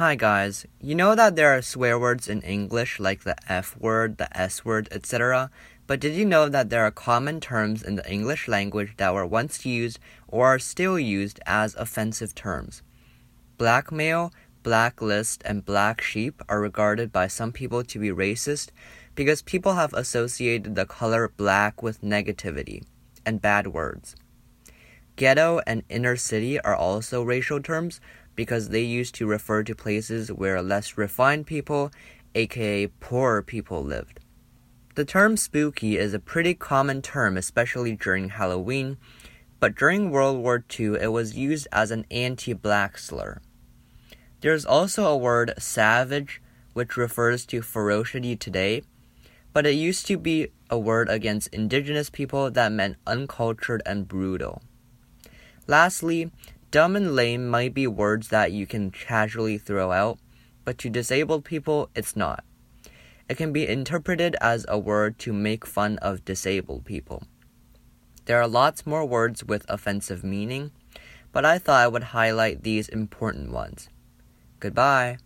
Hi guys, you know that there are swear words in English like the F word, the S word, etc. But did you know that there are common terms in the English language that were once used or are still used as offensive terms? Blackmail, blacklist, and black sheep are regarded by some people to be racist because people have associated the color black with negativity and bad words. Ghetto and inner city are also racial terms because they used to refer to places where less refined people, aka poorer people, lived. The term spooky is a pretty common term, especially during Halloween, but during World War II it was used as an anti black slur. There's also a word savage, which refers to ferocity today, but it used to be a word against indigenous people that meant uncultured and brutal. Lastly, Dumb and lame might be words that you can casually throw out, but to disabled people, it's not. It can be interpreted as a word to make fun of disabled people. There are lots more words with offensive meaning, but I thought I would highlight these important ones. Goodbye.